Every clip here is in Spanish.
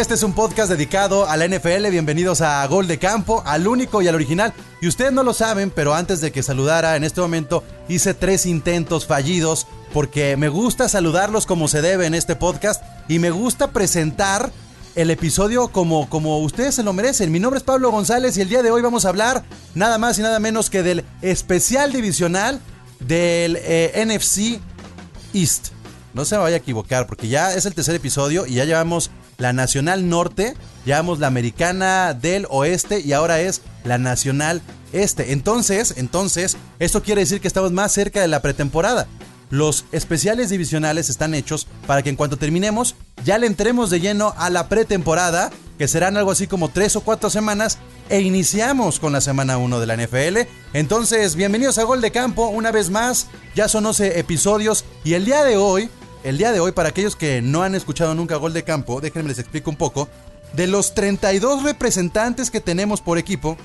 Este es un podcast dedicado a la NFL. Bienvenidos a Gol de Campo, al único y al original. Y ustedes no lo saben, pero antes de que saludara en este momento hice tres intentos fallidos porque me gusta saludarlos como se debe en este podcast y me gusta presentar el episodio como, como ustedes se lo merecen. Mi nombre es Pablo González y el día de hoy vamos a hablar nada más y nada menos que del especial divisional del eh, NFC East. No se me vaya a equivocar porque ya es el tercer episodio y ya llevamos la Nacional Norte, llevamos la Americana del Oeste y ahora es la Nacional Este. Entonces, entonces, esto quiere decir que estamos más cerca de la pretemporada. Los especiales divisionales están hechos para que en cuanto terminemos ya le entremos de lleno a la pretemporada, que serán algo así como tres o cuatro semanas, e iniciamos con la semana 1 de la NFL. Entonces, bienvenidos a Gol de Campo, una vez más, ya son 11 episodios y el día de hoy, el día de hoy, para aquellos que no han escuchado nunca Gol de Campo, déjenme les explico un poco, de los 32 representantes que tenemos por equipo,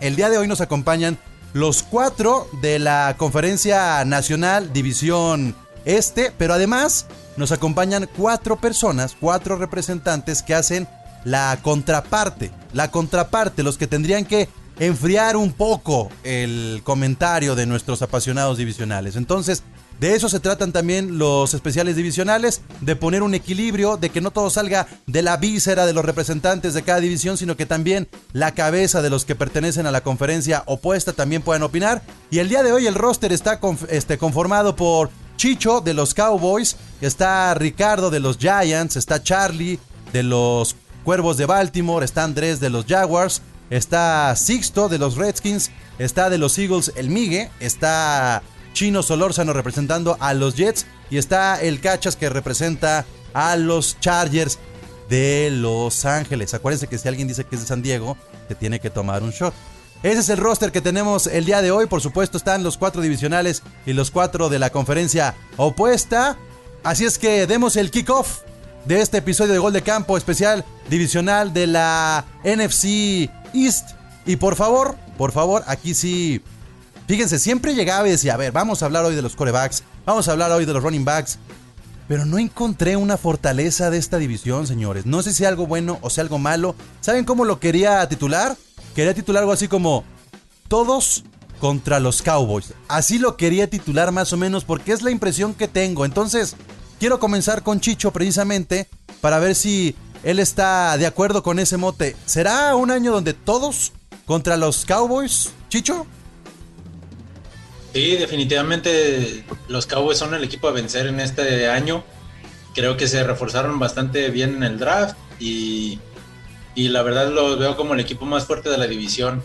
el día de hoy nos acompañan los cuatro de la Conferencia Nacional División Este, pero además nos acompañan cuatro personas, cuatro representantes que hacen la contraparte, la contraparte, los que tendrían que enfriar un poco el comentario de nuestros apasionados divisionales. Entonces, de eso se tratan también los especiales divisionales, de poner un equilibrio, de que no todo salga de la víscera de los representantes de cada división, sino que también la cabeza de los que pertenecen a la conferencia opuesta también puedan opinar. Y el día de hoy el roster está este, conformado por Chicho de los Cowboys, está Ricardo de los Giants, está Charlie de los Cuervos de Baltimore, está Andrés de los Jaguars, está Sixto de los Redskins, está de los Eagles el Migue, está Chino Solórzano representando a los Jets y está el Cachas que representa a los Chargers de Los Ángeles. Acuérdense que si alguien dice que es de San Diego, te tiene que tomar un shot. Ese es el roster que tenemos el día de hoy. Por supuesto, están los cuatro divisionales y los cuatro de la conferencia opuesta. Así es que demos el kickoff de este episodio de Gol de Campo especial divisional de la NFC East. Y por favor, por favor, aquí sí. Fíjense, siempre llegaba y decía, a ver, vamos a hablar hoy de los corebacks, vamos a hablar hoy de los running backs. Pero no encontré una fortaleza de esta división, señores. No sé si algo bueno o sea algo malo. ¿Saben cómo lo quería titular? Quería titular algo así como Todos contra los Cowboys. Así lo quería titular más o menos porque es la impresión que tengo. Entonces, quiero comenzar con Chicho precisamente para ver si él está de acuerdo con ese mote. ¿Será un año donde todos contra los Cowboys, Chicho? Sí, definitivamente los Cowboys son el equipo a vencer en este año. Creo que se reforzaron bastante bien en el draft y, y la verdad los veo como el equipo más fuerte de la división.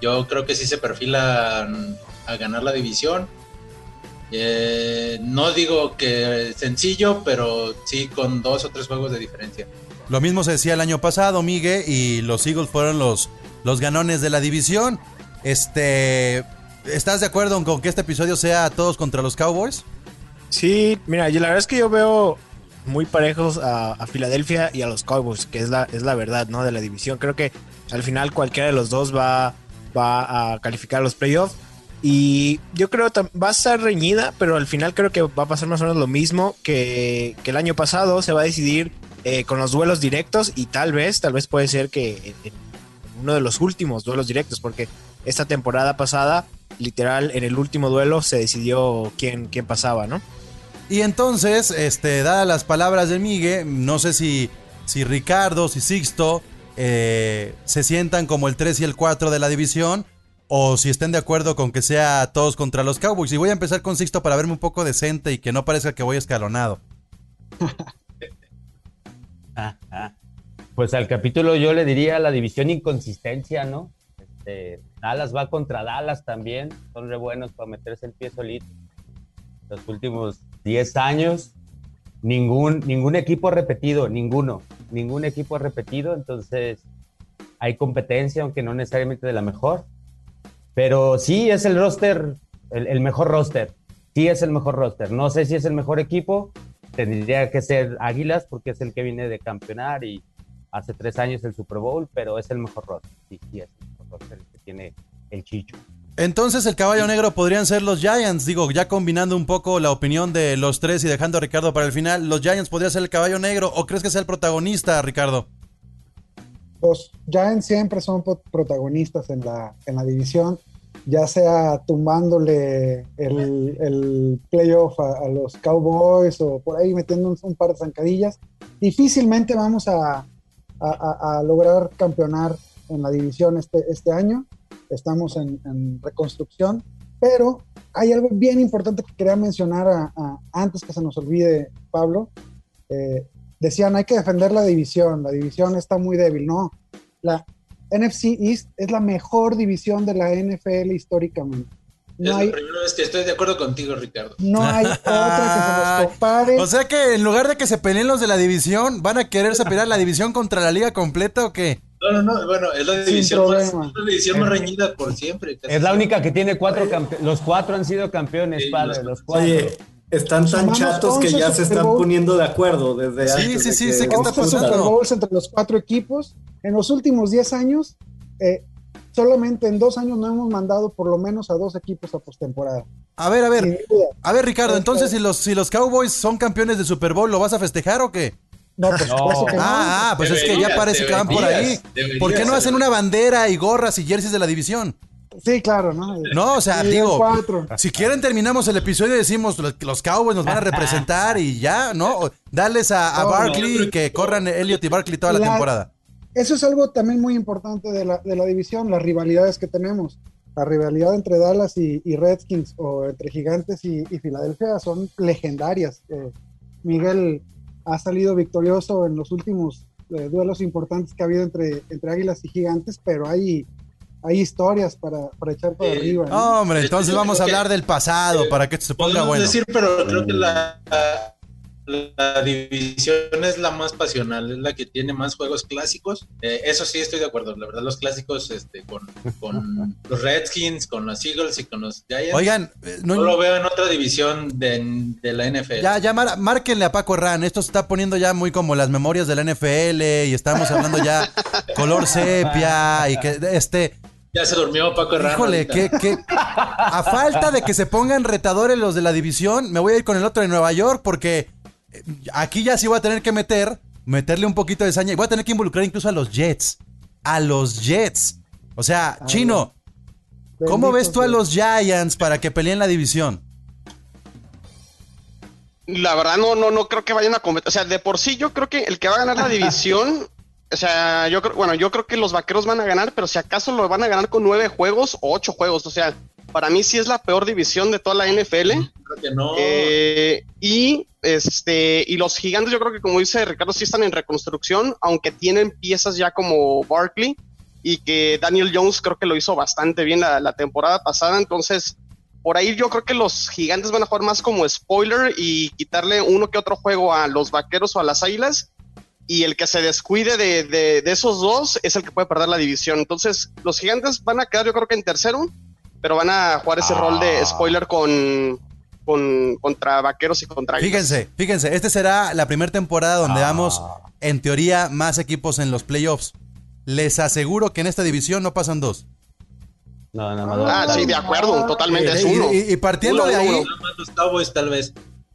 Yo creo que sí se perfilan a ganar la división. Eh, no digo que sencillo, pero sí con dos o tres juegos de diferencia. Lo mismo se decía el año pasado, Migue, y los Eagles fueron los, los ganones de la división. Este, ¿Estás de acuerdo con que este episodio sea todos contra los Cowboys? Sí, mira, la verdad es que yo veo muy parejos a, Filadelfia y a los Cowboys, que es la, es la verdad, ¿no? De la división. Creo que al final cualquiera de los dos va, va a calificar a los playoffs. Y yo creo que va a estar reñida, pero al final creo que va a pasar más o menos lo mismo que, que el año pasado. Se va a decidir eh, con los duelos directos y tal vez, tal vez puede ser que en, en uno de los últimos duelos directos, porque esta temporada pasada, literal, en el último duelo se decidió quién, quién pasaba, ¿no? Y entonces, este, dadas las palabras de Migue, no sé si, si Ricardo, si Sixto eh, se sientan como el 3 y el 4 de la división, o si estén de acuerdo con que sea todos contra los Cowboys. Y voy a empezar con Sixto para verme un poco decente y que no parezca que voy escalonado. Pues al capítulo yo le diría la división inconsistencia, ¿no? Este, Dallas va contra Dallas también, son re buenos para meterse el pie solito. Los últimos 10 años, ningún, ningún equipo ha repetido, ninguno, ningún equipo ha repetido, entonces hay competencia, aunque no necesariamente de la mejor. Pero sí es el roster, el, mejor roster, sí es el mejor roster. No sé si es el mejor equipo, tendría que ser Águilas porque es el que viene de campeonar y hace tres años el Super Bowl, pero es el mejor roster. Sí es que tiene el Chicho. Entonces el caballo negro podrían ser los Giants, digo, ya combinando un poco la opinión de los tres y dejando a Ricardo para el final, ¿los Giants podrían ser el caballo negro o crees que sea el protagonista, Ricardo? Los Giants siempre son protagonistas en la, en la división, ya sea tumbándole el, el playoff a, los Cowboys o por ahí metiendo un, un par de zancadillas. Difícilmente vamos a, a, a, lograr campeonar en la división este, este año estamos en, reconstrucción, pero hay algo bien importante que quería mencionar antes que se nos olvide, Pablo. Eh, decían, hay que defender la división, la división está muy débil. No, la NFC East es la mejor división de la NFL históricamente. No es hay, la primera vez que estoy de acuerdo contigo, Ricardo. No hay otra que se nos compare. O sea que en lugar de que se peleen los de la división, ¿van a quererse pelear la división contra la liga completa o qué? No, no, no, bueno, es la división, más, la división más reñida por siempre. Es la única que tiene cuatro campeones. Los cuatro han sido campeones, sí, padre, los, cuatro. Oye, están tan chatos que ya se están poniendo de acuerdo desde sí, antes. Sí, sí, sí, ¿qué está pasando? entre los cuatro equipos. En los últimos 10 años, eh, solamente en dos años no hemos mandado por lo menos a dos equipos a postemporada. A ver, a ver. A ver, Ricardo, entonces si los, si los Cowboys son campeones de Super Bowl, ¿lo vas a festejar o qué? No, pues no. Que no. Ah, ah, pues es que ya parece que van por ahí. ¿Por qué no hacen una bandera y gorras y jerseys de la división? Sí, claro, ¿no? No, o sea, digo, si quieren terminamos el episodio y decimos los, los Cowboys nos van a representar y ya, ¿no? Darles a, a no, Barkley y que corran Elliot y Barkley toda la, la, temporada. Eso es algo también muy importante de la, de la división, las rivalidades que tenemos. La rivalidad entre Dallas y, y Redskins o entre Gigantes y, y Filadelfia son legendarias. Eh, Miguel ha salido victorioso en los últimos eh, duelos importantes que ha habido entre, entre Águilas y Gigantes, pero hay, hay historias para, para echar para eh, arriba. ¿no? Hombre, entonces vamos a hablar del pasado eh, para que esto se ponga bueno. decir, pero creo que la, la división es la más pasional, es la que tiene más juegos clásicos. Eh, eso sí estoy de acuerdo. La verdad, los clásicos este, con, con los Redskins, con los Eagles y con los Giants. Oigan, no, no lo veo en otra división de, de la NFL. Ya, ya, mar, márquenle a Paco Herrán. Esto se está poniendo ya muy como las memorias de la NFL y estamos hablando ya color sepia y que este. Ya se durmió Paco Herrán. Híjole, que, que a falta de que se pongan retadores los de la división, me voy a ir con el otro de Nueva York porque aquí ya sí voy a tener que meter, meterle un poquito de saña y voy a tener que involucrar incluso a los Jets. A los Jets. O sea, Ay, Chino, ¿cómo ves tú a los Giants para que peleen la división? La verdad no, no, no creo que vayan a competir. O sea, de por sí yo creo que el que va a ganar la división, o sea, yo creo, bueno, yo creo que los vaqueros van a ganar, pero si acaso lo van a ganar con nueve juegos o ocho juegos. O sea, para mí sí es la peor división de toda la NFL. Que no. Eh, y este y los gigantes, yo creo que como dice Ricardo, sí están en reconstrucción, aunque tienen piezas ya como Barkley y que Daniel Jones creo que lo hizo bastante bien la, la temporada pasada. Entonces, por ahí yo creo que los gigantes van a jugar más como spoiler y quitarle uno que otro juego a los vaqueros o a las águilas. Y el que se descuide de, de, de esos dos es el que puede perder la división. Entonces, los gigantes van a quedar, yo creo que en tercero pero van a jugar ese ah. rol de spoiler con, con, contra vaqueros y contra Fíjense, fíjense, esta será la primera temporada donde ah. damos, en teoría, más equipos en los playoffs. Les aseguro que en esta división no pasan dos. No, no, no. Ah, sí, de acuerdo, totalmente es uno. Y, y partiendo uno, de ahí. Uno. Los Cowboys, tal vez.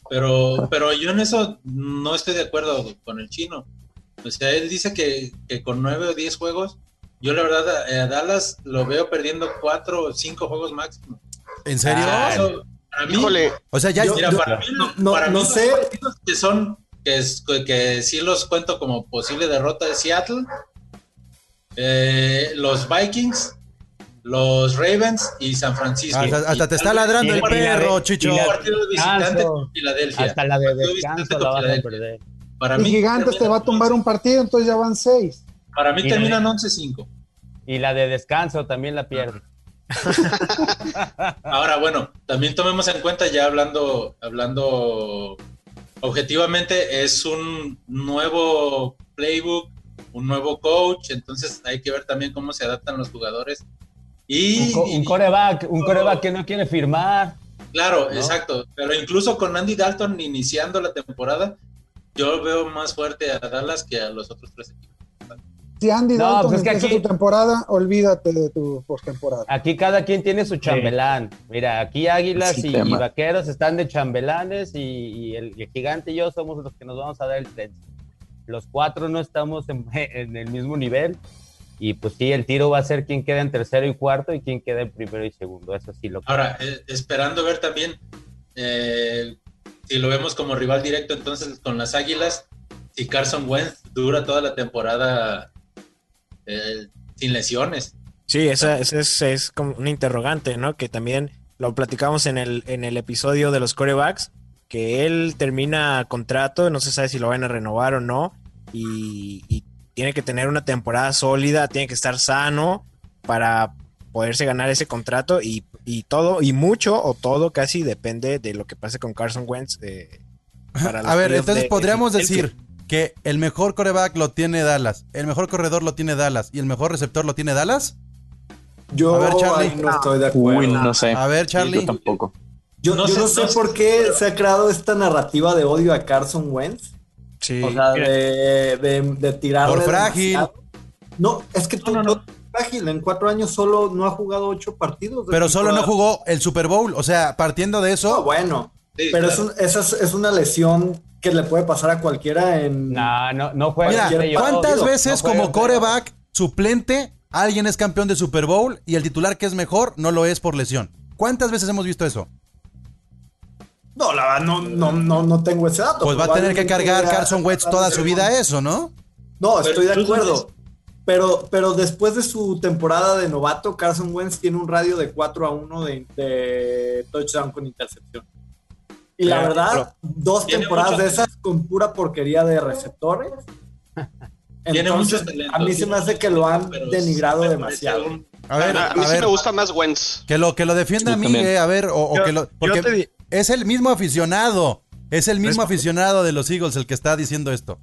Pero, pero yo en eso no estoy de acuerdo con el chino. O sea, él dice que, que con nueve o diez juegos yo la verdad a, Dallas lo veo perdiendo cuatro o cinco juegos máximo. ¿En serio? Ah, eso, para mí, Híjole. O sea, ya mira, yo, para mí, no, para no mí sé. los que son que, es, que sí los cuento como posible derrota de Seattle, eh, los Vikings, los Ravens y San Francisco. Hasta, hasta te está ladrando el perro, Chicho. Un partido de visitante con Filadelfia. Hasta la de descanso la vas a perder. Para mí, Gigantes te va a tumbar un partido, entonces ya van seis. Para mí terminan 11-5. Y la de descanso también la pierde. Ahora, bueno, también tomemos en cuenta ya hablando, hablando objetivamente, es un nuevo playbook, un nuevo coach, entonces hay que ver también cómo se adaptan los jugadores. Y, un, coreback, un coreback que no quiere firmar. Claro, exacto. Pero incluso con Andy Dalton iniciando la temporada, yo veo más fuerte a Dallas que a los otros tres equipos. Si Andy Dalton pues empieza tu temporada, olvídate de tu postemporada. Aquí cada quien tiene su chambelán. Mira, aquí Águilas y, Vaqueros están de chambelanes y, el, gigante y yo somos los que nos vamos a dar el tren. Los cuatro no estamos en, el mismo nivel. Y pues sí, el tiro va a ser quién queda en tercero y cuarto y quién queda en primero y segundo. Eso sí lo Ahora, eh, esperando ver también eh, si lo vemos como rival directo entonces con las Águilas, si Carson Wentz dura toda la temporada eh, sin lesiones. Sí, esa, es, como una interrogante, ¿no? Que también lo platicamos en el, en el episodio de los corebacks, que él termina contrato, no se sabe si lo van a renovar o no, y, tiene que tener una temporada sólida, tiene que estar sano para poderse ganar ese contrato y, todo, y mucho o todo casi depende de lo que pase con Carson Wentz. Eh, a ver, entonces podríamos decir que el mejor coreback lo tiene Dallas, el mejor corredor lo tiene Dallas y el mejor receptor lo tiene Dallas? Yo a ver, Charlie. no estoy de acuerdo. no sé. A ver, Charlie. yo tampoco. Yo no, sé, por qué se ha creado esta narrativa de odio a Carson Wentz. Sí. O sea, de, de, de tirarle. Por frágil. No, es que tú, no, frágil. En cuatro años solo no ha jugado ocho partidos. Pero solo no jugó el Super Bowl. O sea, partiendo de eso. bueno. pero es, esa es, una lesión que le puede pasar a cualquiera en. No, no, no juega. Mira, ¿cuántas veces como coreback suplente alguien es campeón de Super Bowl y el titular que es mejor no lo es por lesión? ¿Cuántas veces hemos visto eso? No, la verdad, no, no, no, no tengo ese dato. Pues va a tener que cargar Carson Wentz toda su vida eso, ¿no? No, estoy de acuerdo. Pero, pero después de su temporada de novato, Carson Wentz tiene un radio de 4 a 1 de, de touchdown con intercepción. Y la verdad, dos temporadas de esas con pura porquería de receptores. tiene muchos A mí se me hace que lo han denigrado demasiado. A ver, a, mí sí me gusta más Wentz. Que lo que lo defienda a mí, eh, a ver, o, que lo. Porque es el mismo aficionado. Es el mismo aficionado de los Eagles el que está diciendo esto.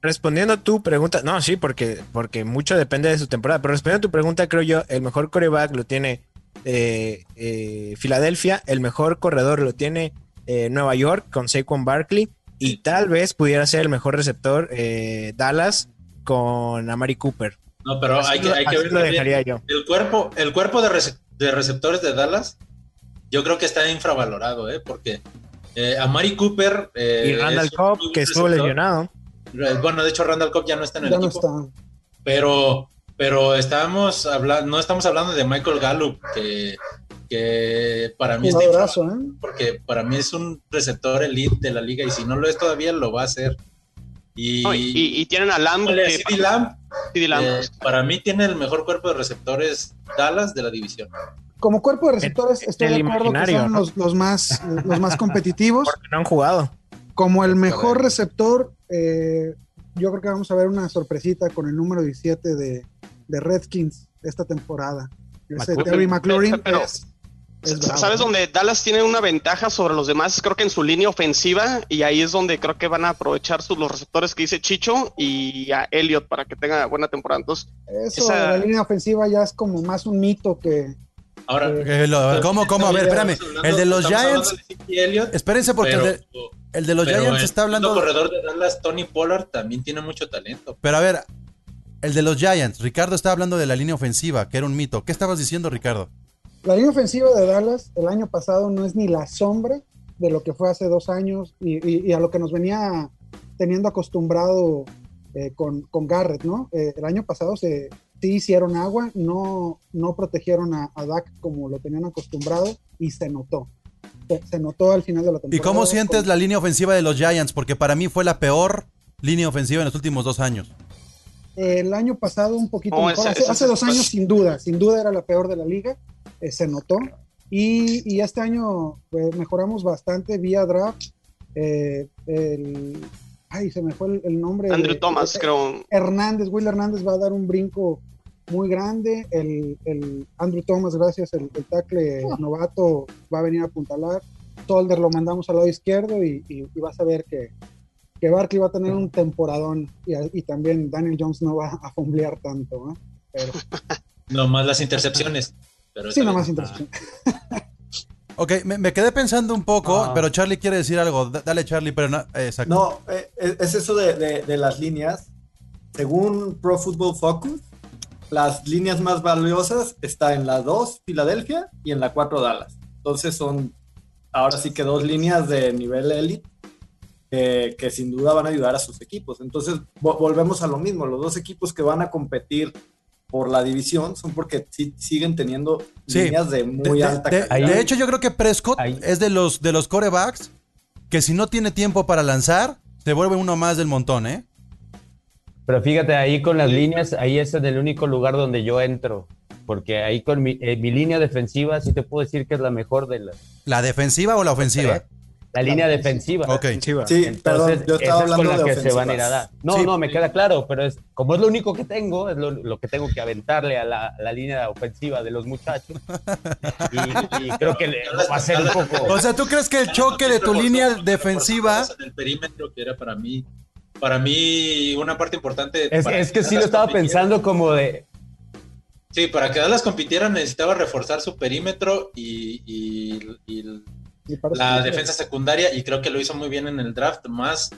Respondiendo a tu pregunta, no, sí, porque, porque mucho depende de su temporada, pero respondiendo a tu pregunta, creo yo, el mejor coreback lo tiene eh, eh, Filadelfia, el mejor corredor lo tiene eh, Nueva York con Saquon Barkley y tal vez pudiera ser el mejor receptor eh, Dallas con Amari Cooper. No, pero hay que, hay que ver lo dejaría yo. El cuerpo, el cuerpo de, receptores de Dallas, yo creo que está infravalorado, ¿eh? porque eh, Amari Cooper. y Randall Cobb, que estuvo lesionado. Bueno, de hecho, Randall Cobb ya no está en el equipo. Pero, pero estábamos hablando, no estamos hablando de Michael Gallup, que que para mí es ¿eh? porque para mí es un receptor elite de la liga y si no lo es todavía lo va a hacer. Y, tienen a Lamb. Eh, para mí tiene el mejor cuerpo de receptores Dallas de la división. Como cuerpo de receptores estoy de acuerdo que son los, más, los más competitivos. Porque no han jugado. Como el mejor receptor, eh, yo creo que vamos a ver una sorpresita con el número 17 de, de Redskins esta temporada. Ese Terry McLaurin ¿Sabes dónde Dallas tiene una ventaja sobre los demás? Creo que en su línea ofensiva y ahí es donde creo que van a aprovechar sus, los receptores que dice Chicho y a Elliot para que tenga buena temporada. Entonces, eso, la línea ofensiva ya es como más un mito que... Ahora, ¿cómo, cómo? A ver, espérame. El de los Giants... espérense porque el, de, los Giants está hablando... El corredor de Dallas, Tony Pollard, también tiene mucho talento. Pero a ver, el de los Giants, Ricardo está hablando de la línea ofensiva, que era un mito. ¿Qué estabas diciendo, Ricardo? La línea ofensiva de Dallas el año pasado no es ni la sombra de lo que fue hace dos años y, a lo que nos venía teniendo acostumbrado eh, con, con, Garrett, ¿no? Eh, el año pasado se, sí hicieron agua, no, no protegieron a, Dak como lo tenían acostumbrado y se notó. Se, notó al final de la temporada. ¿Y cómo sientes la línea ofensiva de los Giants? Porque para mí fue la peor línea ofensiva en los últimos dos años. El año pasado un poquito mejor. hace, dos años sin duda, sin duda era la peor de la liga. Eh, se notó. Y, este año pues, mejoramos bastante vía draft. Eh, ay, se me fue el, nombre. Andrew Thomas, creo. Hernández, Will Hernández va a dar un brinco muy grande. El, el Andrew Thomas, gracias, el, el tackle novato va a venir a apuntalar. Solder lo mandamos al lado izquierdo y, y, y vas a ver que, que Barkley va a tener un temporadón y, y también Daniel Jones no va a fumblear tanto. ¿eh? Pero, No más las intercepciones. Pero sí, nomás bien. intercepción. Ok, me, me quedé pensando un poco, Ah. pero Charlie quiere decir algo. Dale, Charlie, pero no. eh, Exacto. No, eh, es es eso de, de- de las líneas. Según Pro Football Focus, las líneas más valiosas está en la 2 Filadelfia y en la 4 Dallas. Entonces son ahora sí que dos líneas de nivel elite que, que sin duda van a ayudar a sus equipos. Entonces vo- volvemos a lo mismo. Los dos equipos que van a competir por la división son porque siguen teniendo Sí. líneas de De, muy de- alta de- calidad. de hecho, yo creo que Prescott Ahí. es de los, de los corebacks que si no tiene tiempo para lanzar, se vuelve uno más del montón, ¿eh? Pero fíjate, ahí con las líneas, ahí es en el único lugar donde yo entro. Porque ahí con mi, eh, mi línea defensiva sí te puedo decir que es la mejor de las. ¿La defensiva o la ofensiva? La línea defensiva. Ok. Ofensiva. Sí, Entonces, perdón, yo estaba hablando con la de que se van a ir a dar. No, Sí. no, me queda claro, pero es como es lo único que tengo, es lo, lo que tengo que aventarle a la, la línea ofensiva de los muchachos. Y, y creo que le, va a ser un poco. O sea, ¿tú crees que el choque de tu línea defensiva... el perímetro que era para mí para mí una parte importante Es, es que sí lo estaba pensando como de. sí para que Dallas compitiera necesitaba reforzar su perímetro y, y- y la defensa secundaria y creo que lo hizo muy bien en el draft más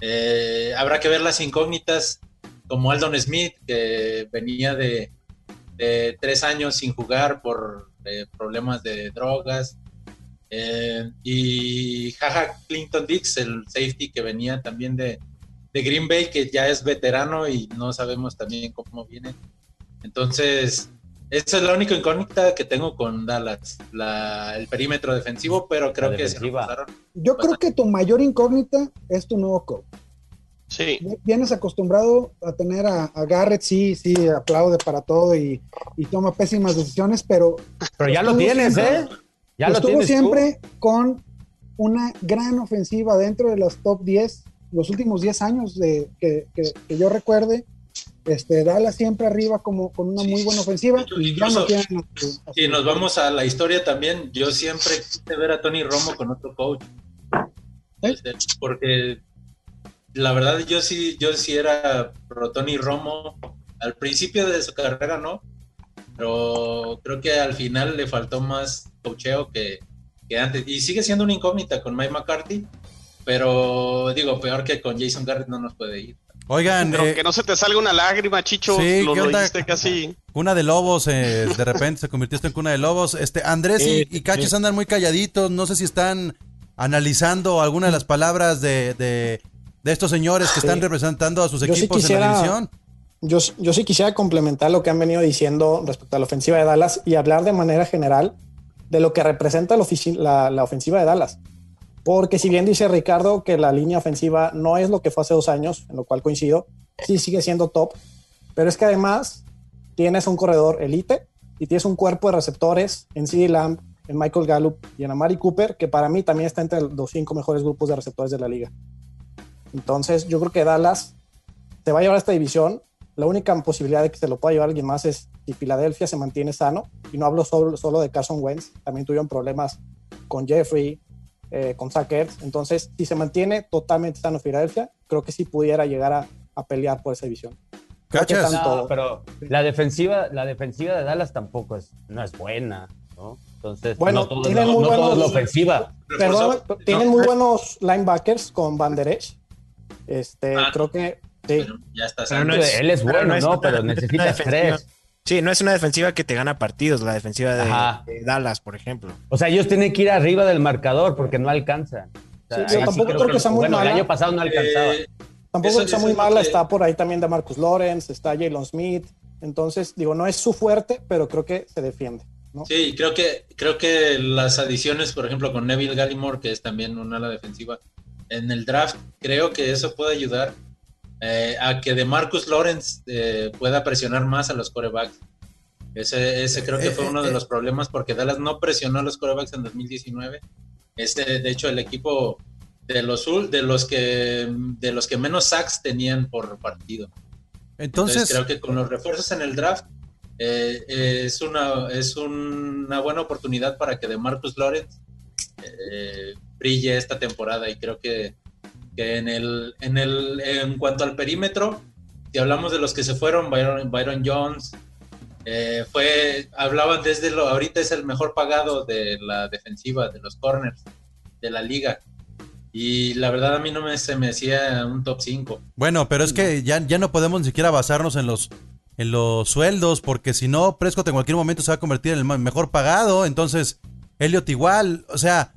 eh, habrá que ver las incógnitas como Aldon Smith que venía de, de tres años sin jugar por eh, problemas de drogas eh, y Jaja Clinton Dix el safety que venía también de, de Green Bay que ya es veterano y no sabemos también cómo viene. Entonces esa es la única incógnita que tengo con Dallas, la- el perímetro defensivo, pero creo La que se. Yo creo que tu mayor incógnita es tu nuevo coach. Sí. Vienes acostumbrado a tener a, a Garrett, sí, sí, aplaude para todo y, y toma pésimas decisiones, pero Pero ya lo tienes, ¿eh? Ya lo tienes. tú. siempre con una gran ofensiva dentro de las top 10, los últimos 10 años de, que, que- que yo recuerde. Este, Dallas siempre arriba como con una muy buena ofensiva y ya no tienen Si nos vamos a la historia también, yo siempre quise ver a Tony Romo con otro coach. Este, Porque la verdad yo sí, yo sí era pro Tony Romo. Al principio de su carrera no, pero creo que al final le faltó más cocheo que, que antes. Y sigue siendo una incógnita con Mike McCarthy, pero digo, peor que con Jason Garrett no nos puede ir. Oigan, Pero eh, que no se te salga una lágrima, Chicho. Sí, lo, casi. cuna de lobos, eh, de repente se convirtió esto en cuna de lobos. Este, Andrés y, y Cachis andan muy calladitos. No sé si están analizando alguna de las palabras de, de, de estos señores que Sí. están representando a sus Yo sí equipos en la quisiera- división. Yo, yo sí quisiera complementar lo que han venido diciendo respecto a la ofensiva de Dallas y hablar de manera general de lo que representa la, la- la ofensiva de Dallas. Porque si bien dice Ricardo que la línea ofensiva no es lo que fue hace dos años, en lo cual coincido, sí sigue siendo top, pero es que además tienes un corredor elite y tienes un cuerpo de receptores en CD Lamb, en Michael Gallup y en Amari Cooper, que para mí también está entre los cinco mejores grupos de receptores de la liga. Entonces yo creo que Dallas se va a llevar esta división. La única posibilidad de que se lo pueda llevar alguien más es si Filadelfia se mantiene sano. Y no hablo solo, solo de Carson Wentz, también tuvieron problemas con Jeffrey, eh, con Zach Ertz. Entonces, si se mantiene totalmente sano Filadelfia, creo que sí pudiera llegar a, a pelear por esa división. ¿Cachas? tanto- No, pero la defensiva, la defensiva de Dallas tampoco es, no es buena, ¿no? Entonces, Bueno, no todo, es tienen la- muy no todo es la ofensiva. Perdón, tienen no, muy buenos linebackers con Van Der Esch. Este, Ah, creo que sí. ya está Pero sano. no es- Él es pero bueno, no es ¿no? una- Pero necesitas defensiva. tres. Sí, no es una defensiva que te gana partidos, la defensiva de, Dallas, por ejemplo. O sea, ellos tienen que ir arriba del marcador porque no alcanzan. O sea, Sí, yo tampoco creo que sea muy bueno, mala. el año pasado no alcanzaba. Eh, Tampoco Eso- está muy mala, que- está por ahí también de Marcus Lawrence, está Jalen Smith. Entonces, digo, no es su fuerte, pero creo que se defiende. ¿no? Sí, creo que, creo que las adiciones, por ejemplo, con Neville Gallimore, que es también una ala defensiva, en el draft, creo que eso puede ayudar eh, a que de Marcus Lawrence eh, pueda presionar más a los corebacks. Ese, ese creo que Eh, fue eh, uno de eh. los problemas porque Dallas no presionó a los corebacks en 2019. Este, de hecho, el equipo de los, de los que de los que menos sacks tenían por partido. Entonces, Entonces, creo que con los refuerzos en el draft eh, es, una, es una buena oportunidad para que de Marcus Lawrence eh, brille esta temporada y creo que, en, el, en, el, en cuanto al perímetro, si hablamos de los que se fueron, Byron, Byron Jones, eh, fue, hablaban desde lo, ahorita es el mejor pagado de la defensiva, de los corners de la liga. Y la verdad a mí no me, se me hacía un top 5. Bueno, pero es que ya, ya no podemos ni siquiera basarnos en los, en los sueldos, porque si no, Prescott en cualquier momento se va a convertir en el mejor pagado. Entonces, Elliot igual. O sea,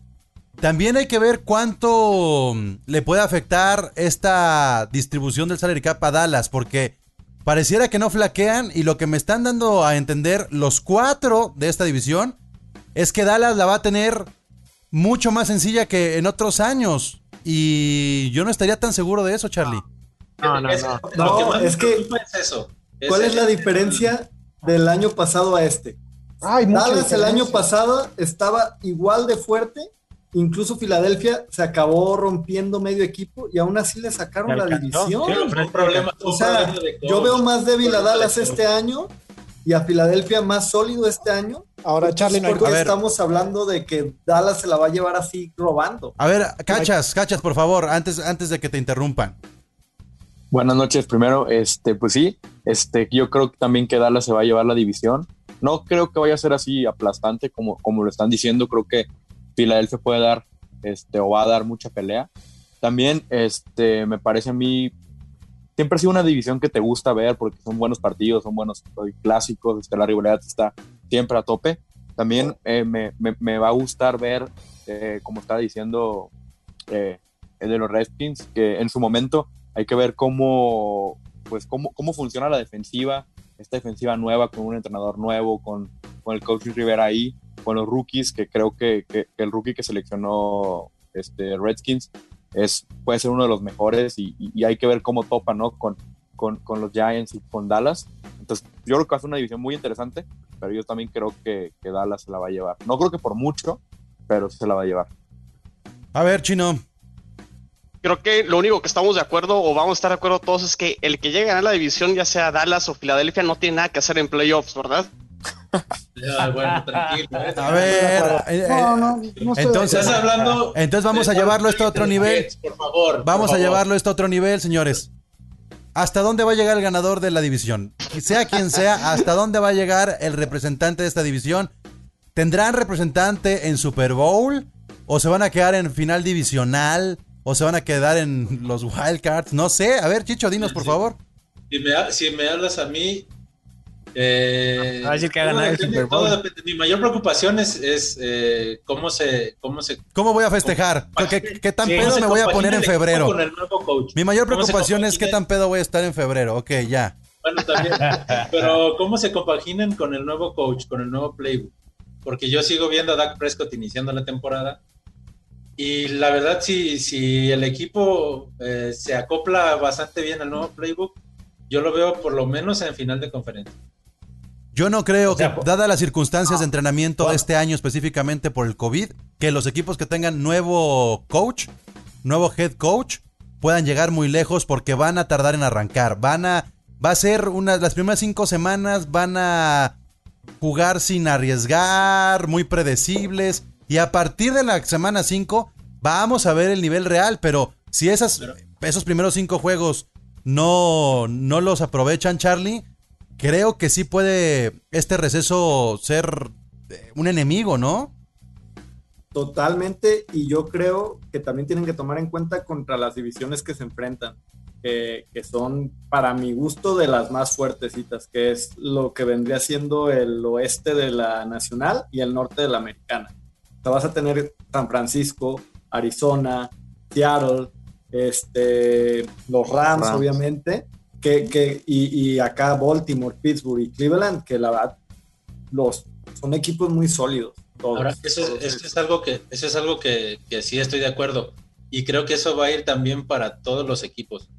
también hay que ver cuánto le puede afectar esta distribución del salary cap a Dallas, porque pareciera que no flaquean y lo que me están dando a entender los cuatro de esta división es que Dallas la va a tener mucho más sencilla que en otros años. Y yo no estaría tan seguro de eso, Charlie. No, no, no. no es que, eso. ¿Cuál es la diferencia del año pasado a este? Ay, Dallas el año pasado estaba igual de fuerte, incluso Filadelfia se acabó rompiendo medio equipo y aún así le sacaron la división. o sea, yo veo más débil a Dallas este año y a Filadelfia más sólido este año. Ahora, Charlie, no porque estamos hablando de que Dallas se la va a llevar así robando. A ver, cachas, cachas, por favor, antes, antes de que te interrumpan. Buenas noches. Primero, este, pues sí, este, yo creo también que Dallas se va a llevar la división. No creo que vaya a ser así aplastante como, como lo están diciendo. Creo que Filadelfia puede dar, este, o va a dar mucha pelea. También, este, me parece a mí siempre ha sido una división que te gusta ver porque son buenos partidos, son buenos clásicos, este, la rivalidad está siempre a tope. También eh, me, me, va a gustar ver, eh, como estaba diciendo eh, de los Redskins, que en su momento hay que ver cómo, pues, cómo, cómo funciona la defensiva, esta defensiva nueva con un entrenador nuevo, con, con el coach Rivera ahí, con los rookies, que creo que, que, el rookie que seleccionó este, Redskins es, puede ser uno de los mejores y, hay que ver cómo topa, ¿no? Con, con, los Giants y con Dallas. Entonces, yo creo que va a ser una división muy interesante, pero yo también creo que, que Dallas se la va a llevar. No creo que por mucho, pero se la va a llevar. A ver, Chino. Creo que lo único que estamos de acuerdo o vamos a estar de acuerdo todos es que el que llegue a ganar la división, ya sea Dallas o Filadelfia, no tiene nada que hacer en playoffs, ¿verdad? bueno, tranquilo. ¿eh? A ver, eh, entonces, hablando entonces vamos a llevarlo a este otro nivel. por favor. Vamos a llevarlo a este otro nivel, señores. ¿Hasta dónde va a llegar el ganador de la división? Sea quien sea, ¿hasta dónde va a llegar el representante de esta división? ¿Tendrán representante en Super Bowl? ¿O se van a quedar en final divisional? ¿O se van a quedar en los wildcards? No sé. A ver, Chicho, dinos, por favor. Si me, si me hablas a mí, eh, a decir que el Super Bowl. mi mayor preocupación es, eh, cómo se cómo se cómo voy a festejar ¿Qué, tan pedo me voy a poner en febrero mi mayor preocupación es qué tan pedo voy a estar en febrero ok ya bueno también pero cómo se compaginan con el nuevo coach con el nuevo playbook porque yo sigo viendo a Dak Prescott iniciando la temporada y la verdad si si el equipo eh, se acopla bastante bien al nuevo playbook yo lo veo por lo menos en final de conferencia yo no creo que, dadas las circunstancias de entrenamiento de este año específicamente por el COVID, que los equipos que tengan nuevo coach, nuevo head coach, puedan llegar muy lejos porque van a tardar en arrancar. Van a, va a ser unas, las primeras cinco semanas van a jugar sin arriesgar, muy predecibles. Y a partir de la semana 5 vamos a ver el nivel real, pero si esas, esos primeros cinco juegos no, no los aprovechan, Charlie, creo que sí puede este receso ser eh, un enemigo, ¿no? Totalmente, y yo creo que también tienen que tomar en cuenta contra las divisiones que se enfrentan, que son para mi gusto de las más fuertecitas, que es lo que vendría siendo el oeste de la nacional y el norte de la americana. Sea, vas a tener San Francisco, Arizona, Seattle, este, los Rams. obviamente, que, y, acá Baltimore, Pittsburgh y Cleveland, que la verdad los, son equipos muy sólidos. Ahora, eso, es, algo, que, eso es algo que, sí estoy de acuerdo. Y creo que eso va a ir también para todos los equipos.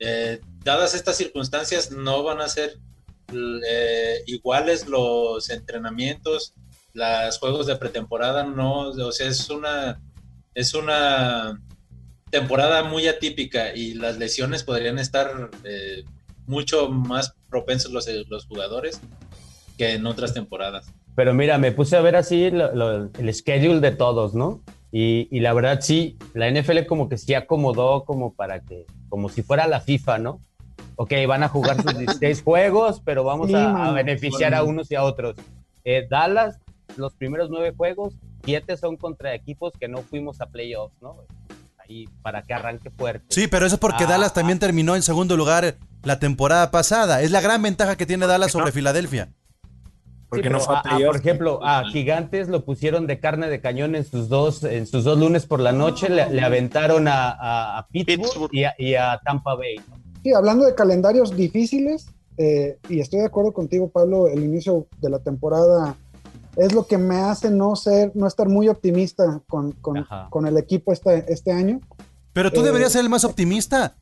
Eh, dadas estas circunstancias, no van a ser eh, iguales los entrenamientos, los juegos de pretemporada, no, o sea, es una, es una temporada muy atípica y las lesiones podrían estar eh, mucho más propensos los, los jugadores. que en otras temporadas. Pero mira, me puse a ver así lo- lo- el schedule de todos, ¿no? Y, y la verdad sí, la NFL como que sí acomodó como para que, como si fuera la FIFA, ¿no? Ok, van a jugar sus 16 juegos, pero vamos Sí, a, a beneficiar a unos y a otros. Eh, Dallas, los primeros nueve juegos, siete son contra equipos que no fuimos a playoffs, ¿no? Ahí para que arranque fuerte. Sí, pero eso es porque Ah, Dallas también terminó en segundo lugar la temporada pasada. Es la gran ventaja que tiene Dallas sobre no? Filadelfia. Porque Sí, no fue a a- a, playoffs. por ejemplo, a Gigantes lo pusieron de carne de cañón en sus dos, en sus dos lunes por la noche, le, le aventaron a, a- a Pittsburgh, Pittsburgh. Y, a, y a Tampa Bay. ¿no? Sí, hablando de calendarios difíciles, eh, y estoy de acuerdo contigo, Pablo, el inicio de la temporada es lo que me hace no ser, no estar muy optimista con, con, con el equipo este, este año. Pero tú Eh, deberías ser el más optimista.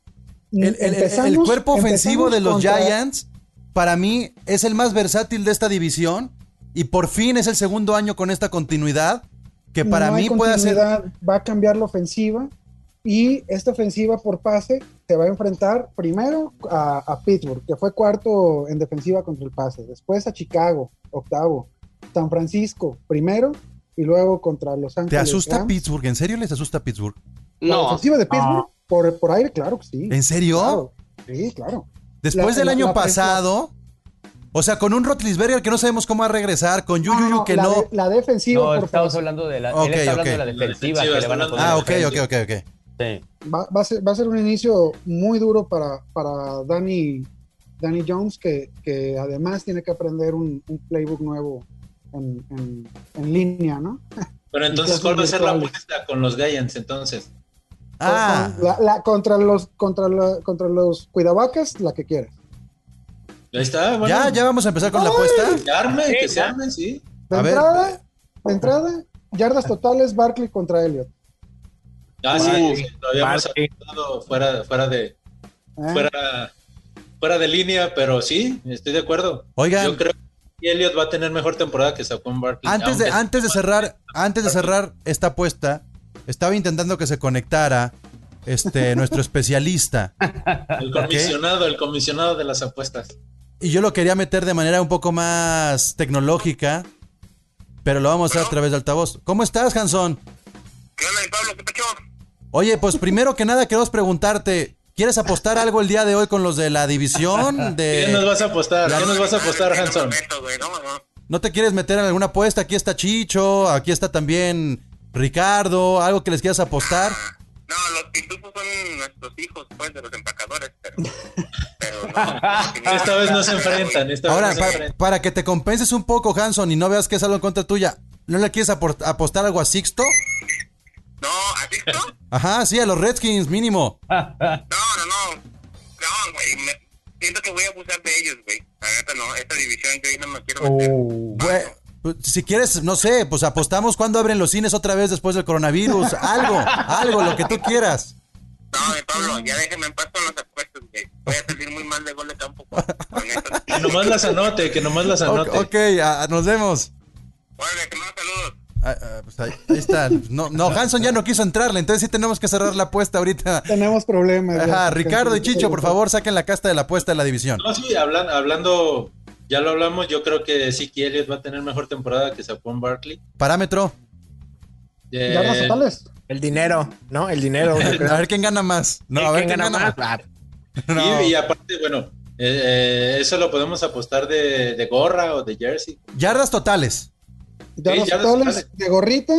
El, el- el- el Empezamos- cuerpo ofensivo de los contra- Giants, para mí, es el más versátil de esta división. Y por fin es el segundo año con esta continuidad. Que para no hay mí puede ser. Va a cambiar la ofensiva y esta ofensiva por pase se va a enfrentar primero a, a Pittsburgh, que fue cuarto en defensiva contra el pase, después a Chicago, octavo, San Francisco, primero, y luego contra Los ¿Te Ángeles. asusta Rams. Pittsburgh? ¿En serio les asusta Pittsburgh? La No, ofensiva de Pittsburgh por, por aire, claro que sí. ¿En serio? Claro, sí, claro. Después La- del la- año la- pasado. O sea, con un Rotlisberger que no sabemos cómo va a regresar, con Yuyu No, que la, no. de- la defensiva No, por estamos hablando de la, Ok, él está hablando ok. de la La defensiva, defensiva, que le van a poner. Ah, ok, ok, ok, ok. Sí. va, va a ser, va a ser un inicio muy duro para, para Danny, Danny Jones, que, que además tiene que aprender un, un playbook nuevo en, en- en línea, ¿no? Pero entonces, ¿cuál va a ser la apuesta con los Giants entonces? Ah, La- la- contra, los, contra, la- contra los cuidavacas, la que quieras. Ahí está, bueno. ya, ya vamos a empezar con la apuesta. Que se arme, que se ya. arme, sí. De A ver. entrada, de entrada, yardas totales, Barkley contra Elliot. Ah, sí, sí, lo habíamos Barkley. apostado fuera, fuera de, ¿eh? fuera, fuera de línea, pero sí, estoy de acuerdo. Oigan. Yo creo que Elliot va a tener mejor temporada que Saquon Barkley. Antes de, antes de cerrar, antes de cerrar esta apuesta, estaba intentando que se conectara este nuestro especialista. El comisionado, el comisionado de las apuestas. Y yo lo quería meter de manera un poco más tecnológica, pero lo vamos a hacer a través de altavoz. ¿Cómo estás, Hanson? ¿Qué onda, Pablo? ¿Qué pecho? Oye, pues primero que nada queremos preguntarte, ¿quieres apostar algo el día de hoy con los de la división? ¿Qué nos De... vas a apostar? ¿Qué nos vas a apostar, Hanson? No, me meto, güey, no, no. ¿No te quieres meter en alguna apuesta? Aquí está Chicho, aquí está también Ricardo, algo que les quieras apostar. No, los pitufos son nuestros hijos, pues, de los empacadores, pero... pero no. Esta vez no se enfrentan. Esta Ahora, vez no se pa- enfrentan. para que te compenses un poco, Hanson, y no veas que es algo en contra tuya, ¿no le quieres apor- apostar algo a Sixto? No, ¿así no? Ajá, sí, a los Redskins, mínimo. No, no, no. No, güey, me- siento que voy a abusar de ellos, güey. La neta, no, esta división yo ahí no me quiero meter. Bue- pues, si quieres, no sé, pues apostamos cuando abren los cines otra vez después del coronavirus. Algo, algo, lo que tú quieras. No, Pablo, ya déjeme en paz con las apuestas, güey. Voy a salir muy mal de gol de campo con, con esto. Que nomás las anote, que nomás las anote. ok, ah, nos vemos. Órale, te mando saludos. Ah, ah, pues ahí, ahí está. No, no, Hanson ya no quiso entrarle, entonces sí tenemos que cerrar la apuesta ahorita. Tenemos problemas. Ajá. Ricardo y Chicho, por favor, saquen la casta de la apuesta de la división. No, sí, hablan- hablando, ya lo hablamos, yo creo que Siki Elliott va a tener mejor temporada que Saquon Barkley. Parámetro. Eh, Yardas totales. El dinero, ¿no? El dinero. A ver quién gana más. No, a ver ¿Quién quién gana gana más? más. Ah, No. y, y aparte, bueno, eh, eh, eso lo podemos apostar de, de gorra o de jersey. Yardas totales. Totales totales. de gorrita.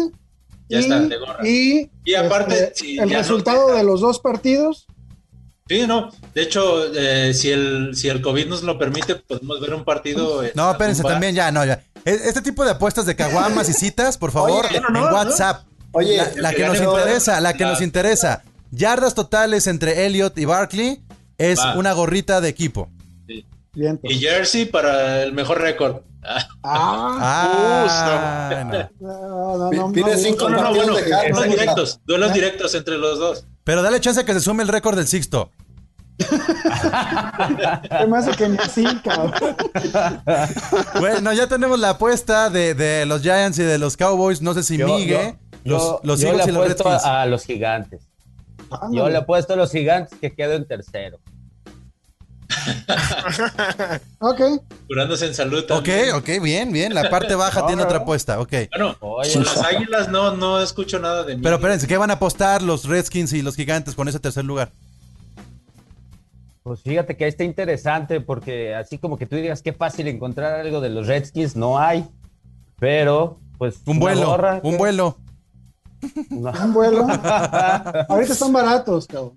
Ya y, está, de gorra. Y, Y aparte, este, si el no resultado de los dos partidos. Sí, no. De hecho, eh, si el si el COVID nos lo permite, podemos ver un partido. No, espérense, también ya, no, ya. E- Este tipo de apuestas de caguamas y citas, por favor, Oye, en no, no, no. WhatsApp. Oye, la, que que nos interesa, la que la- nos interesa. Yardas totales entre Elliot y Barkley es Va. una gorrita de equipo. Bien. Y jersey para el mejor récord. Ah, no. no, no, cinco no, bueno, duelos directos, duelos directos entre los dos. Pero dale chance a que se sume el récord del Sixto. Se me hace que ni así, cabrón. Bueno, ya tenemos la apuesta de, de los Giants y de los Cowboys. No sé si Yo- Migue, yo- los, yo- los yo Eagles le y los Redskins. a, los gigantes. Yo le he puesto a los gigantes que quedo en tercero. ok. Curándose en salud Ok, también. ok, bien, bien. La parte baja tiene otra apuesta, ok. Bueno, con las águilas no, no escucho nada de mí. Pero espérense, ¿qué van a apostar los Redskins y los Gigantes con ese tercer lugar? Pues fíjate que está interesante porque así como que tú digas qué fácil encontrar algo de los Redskins, no hay. Pero, pues. Un vuelo, gorra, un ¿qué? vuelo. Un vuelo. Ahorita están baratos, cabrón.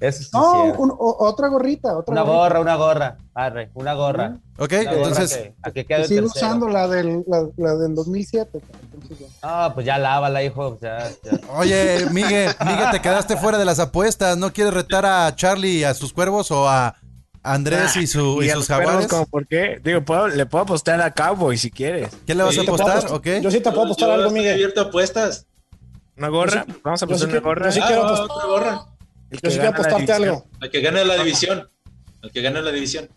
Eso sí No, un- o- otra gorrita, otra Una gorrita. gorra, una gorra. Arre, una gorra. Ok, Una gorra entonces- que- a que quede Que sigo tercero. usando la del, la, la del 2007. cabrón. Entonces, ya. Ah, pues ya lávala, hijo. Ya, ya. Oye, Miguel, Miguel, te quedaste fuera de las apuestas. ¿No quieres retar a Charlie y a sus cuervos o a Andrés y, su, y a sus jaguares? como, ¿Por qué? Digo, puedo- le puedo apostar a Cowboy si quieres. ¿Qué le vas a apostar? Yo sí te puedo apostar Yo algo, Miguel. abierto a apuestas. ¿Una gorra? Vamos a apostar una gorra. yo sí Ah, quiero va, apostar- otra gorra. El Yo sí quiero apostarte algo. Al que gane la división. Al que gane la división.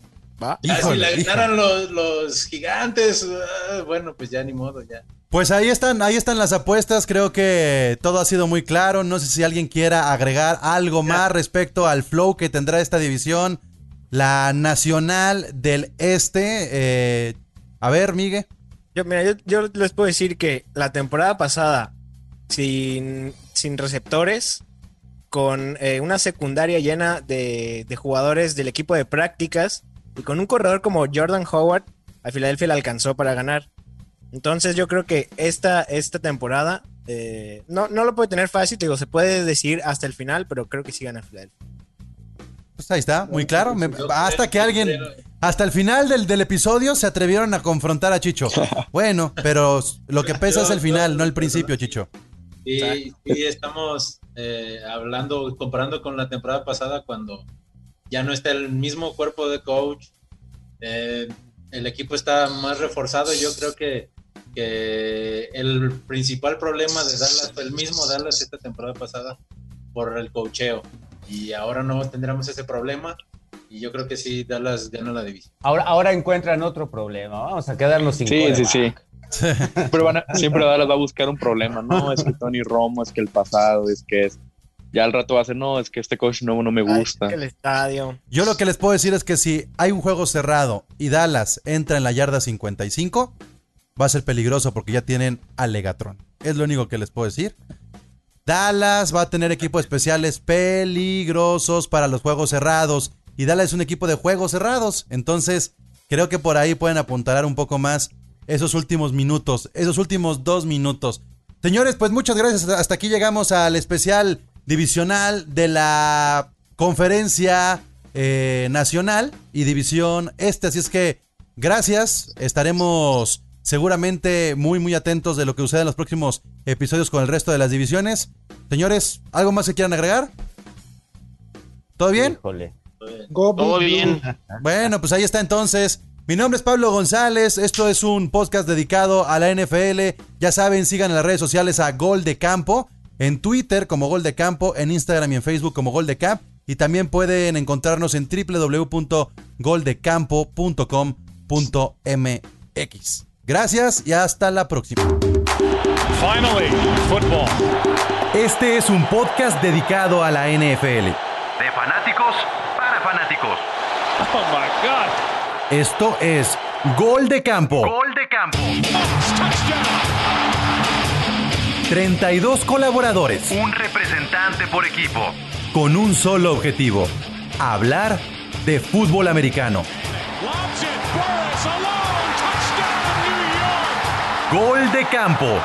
¿Va? Ah, si la ganaran los, los gigantes, ah, bueno, pues ya ni modo, ya. Pues ahí están, ahí están las apuestas. Creo que todo ha sido muy claro. No sé si alguien quiera agregar algo más respecto al flow que tendrá esta división, la nacional del este. Eh, a ver, Miguel. Yo, mira, yo, yo les puedo decir que la temporada pasada, sin, sin receptores, con eh, una secundaria llena de, de jugadores del equipo de prácticas y con un corredor como Jordan Howard, a Filadelfia le alcanzó para ganar. Entonces yo creo que esta, esta temporada eh, no, no lo puede tener fácil, te digo, se puede decir hasta el final, pero creo que sí gana Filadelfia. Pues ahí está, muy claro. Me- hasta que alguien, hasta el final del, del episodio se atrevieron a confrontar a Chicho. Bueno, pero lo que pesa es el final, no el principio, Chicho. Y, y estamos eh, hablando, comparando con la temporada pasada cuando ya no está el mismo cuerpo de coach, eh, el equipo está más reforzado. Yo creo que, que el principal problema de Dallas fue el mismo Dallas esta temporada pasada por el cocheo. Y ahora no tendremos ese problema. Y yo creo que sí, Dallas gana la división. Ahora, ahora encuentran otro problema. Vamos a quedarnos sin Sí, sí, sí. Siempre, van a- siempre Dallas va a buscar un problema. No, es que Tony Romo, es que el pasado, es que es. Ya al rato va a ser, no, es que este coach nuevo no me gusta. El estadio. Yo lo que les puedo decir es que si hay un juego cerrado y Dallas entra en la yarda 55, va a ser peligroso porque ya tienen a Legatron. Es lo único que les puedo decir. Dallas va a tener equipos especiales peligrosos para los juegos cerrados. Y Dallas es un equipo de juegos cerrados. Entonces, creo que por ahí pueden apuntalar un poco más esos últimos minutos, esos últimos dos minutos. Señores, pues muchas gracias. Hasta aquí llegamos al especial divisional de la conferencia eh, nacional y división este. Así es que gracias. Estaremos seguramente muy, muy atentos de lo que suceda en los próximos episodios con el resto de las divisiones. Señores, ¿algo más que quieran agregar? ¿Todo bien? Híjole. Todo bien. Bueno, pues ahí está entonces. Mi nombre es Pablo González. Esto es un podcast dedicado a la NFL. Ya saben, sigan en las redes sociales a Gol de Campo. En Twitter como Gol de Campo. En Instagram y en Facebook como Gol de Camp. Y también pueden encontrarnos en www.goldecampo.com.mx. Gracias y hasta la próxima. Finally, football. Este es un podcast dedicado a la NFL. De fanáticos para fanáticos. Oh my God. Esto es Gol de Campo. Gol de campo. 32 colaboradores Un representante por equipo. con un solo objetivo. Hablar de fútbol americano. Gol de Campo